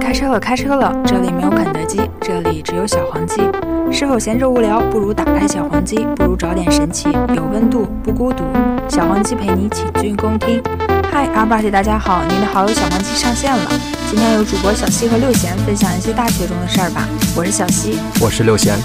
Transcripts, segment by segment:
开车了，开车了！这里没有肯德基，这里只有小黄鸡。是否闲着无聊，不如打开小黄鸡，不如找点神奇，有温度不孤独。小黄鸡陪你请君共听。嗨，阿巴姐，大家好，您的好友小黄鸡上线了。今天由主播小西和六贤分享一些大学中的事儿吧。我是小西，我是六贤。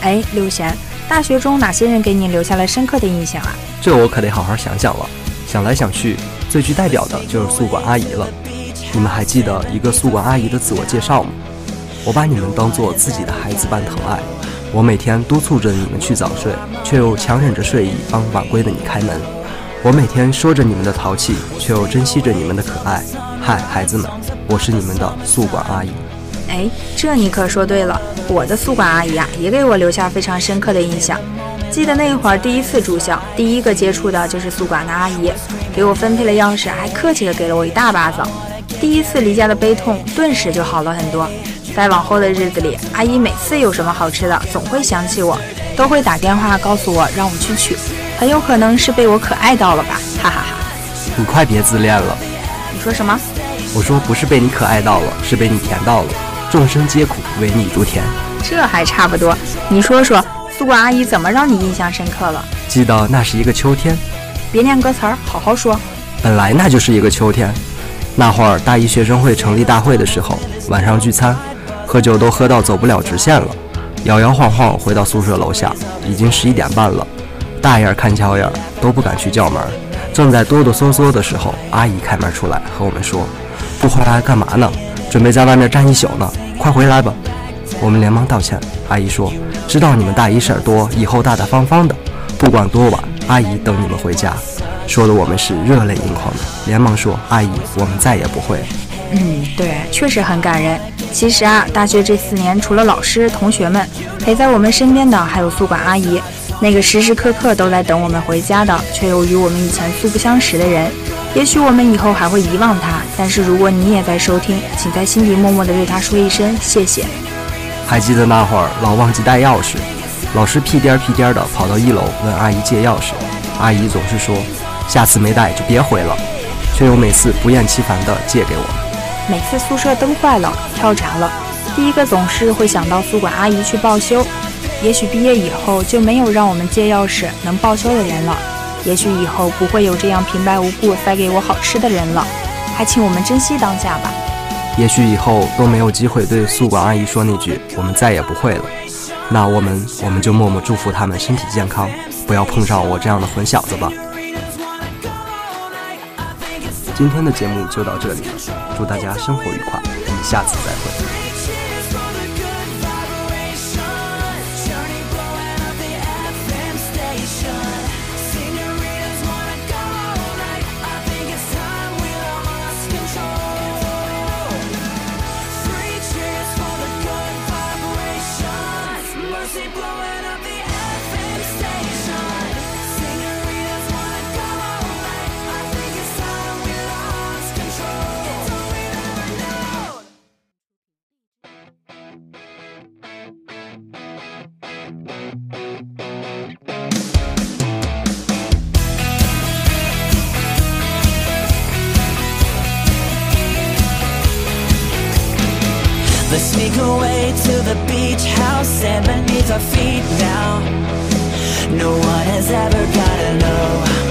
哎，六贤，大学中哪些人给你留下了深刻的印象啊？这我可得好好想想了。想来想去，最具代表的就是宿管阿姨了。你们还记得一个宿管阿姨的自我介绍吗？我把你们当做自己的孩子般疼爱。我每天督促着你们去早睡，却又强忍着睡意帮晚归的你开门。我每天说着你们的淘气，却又珍惜着你们的可爱。嗨，孩子们，我是你们的宿管阿姨。哎，这你可说对了，我的宿管阿姨啊，也给我留下非常深刻的印象。记得那会儿第一次住校，第一个接触的就是宿管的阿姨，给我分配了钥匙，还客气的给了我一大把枣。第一次离家的悲痛顿时就好了很多。在往后的日子里，阿姨每次有什么好吃的，总会想起我，都会打电话告诉我让我去取。很有可能是被我可爱到了吧，哈哈哈。你快别自恋了。你说什么？我说不是被你可爱到了，是被你甜到了。众生皆苦，唯你独甜。这还差不多。你说说，宿管阿姨怎么让你印象深刻了？记得那是一个秋天。别念歌词儿，好好说。本来那就是一个秋天。那会儿大一学生会成立大会的时候，晚上聚餐，喝酒都喝到走不了直线了，摇摇晃晃回到宿舍楼下，已经十一点半了。大眼看小眼都不敢去叫门。正在哆哆嗦嗦的时候，阿姨开门出来和我们说：“不回来干嘛呢？”准备在外面站一宿呢，快回来吧！我们连忙道歉。阿姨说：“知道你们大一事儿多，以后大大方方的，不管多晚，阿姨等你们回家。”说的我们是热泪盈眶的，连忙说：“阿姨，我们再也不会。”嗯，对，确实很感人。其实啊，大学这四年，除了老师、同学们陪在我们身边的，还有宿管阿姨，那个时时刻刻都在等我们回家的，却又与我们以前素不相识的人。也许我们以后还会遗忘他，但是如果你也在收听，请在心底默默地对他说一声谢谢。还记得那会儿老忘记带钥匙，老师屁颠屁颠的跑到一楼问阿姨借钥匙，阿姨总是说下次没带就别回了，却又每次不厌其烦的借给我。每次宿舍灯坏了、跳闸了，第一个总是会想到宿管阿姨去报修。也许毕业以后就没有让我们借钥匙能报修的人了。也许以后不会有这样平白无故塞给我好吃的人了，还请我们珍惜当下吧。也许以后都没有机会对宿管阿姨说那句“我们再也不会了”，那我们我们就默默祝福他们身体健康，不要碰上我这样的混小子吧。今天的节目就到这里了，祝大家生活愉快，我们下次再会。Sneak away to the beach house Sand beneath our feet now. No one has ever gotta know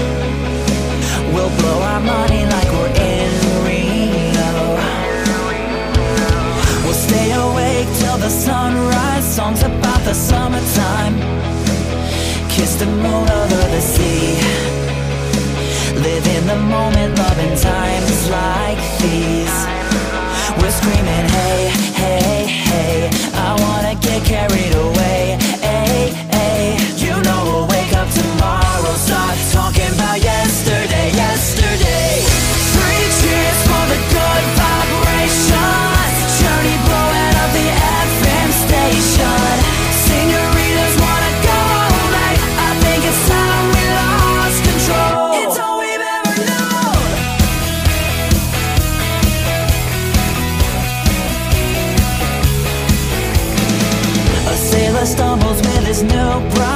no problem.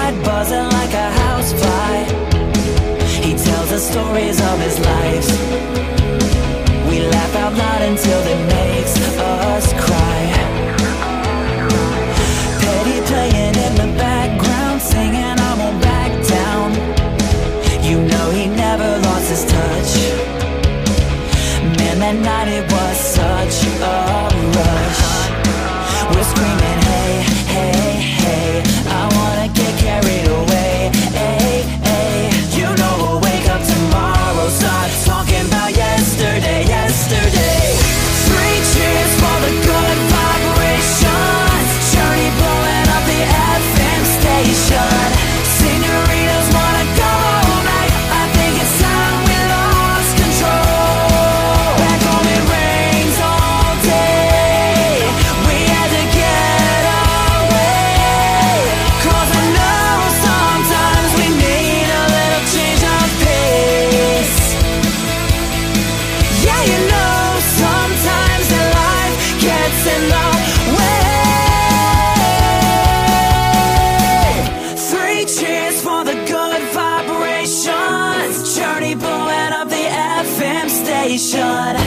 e chora.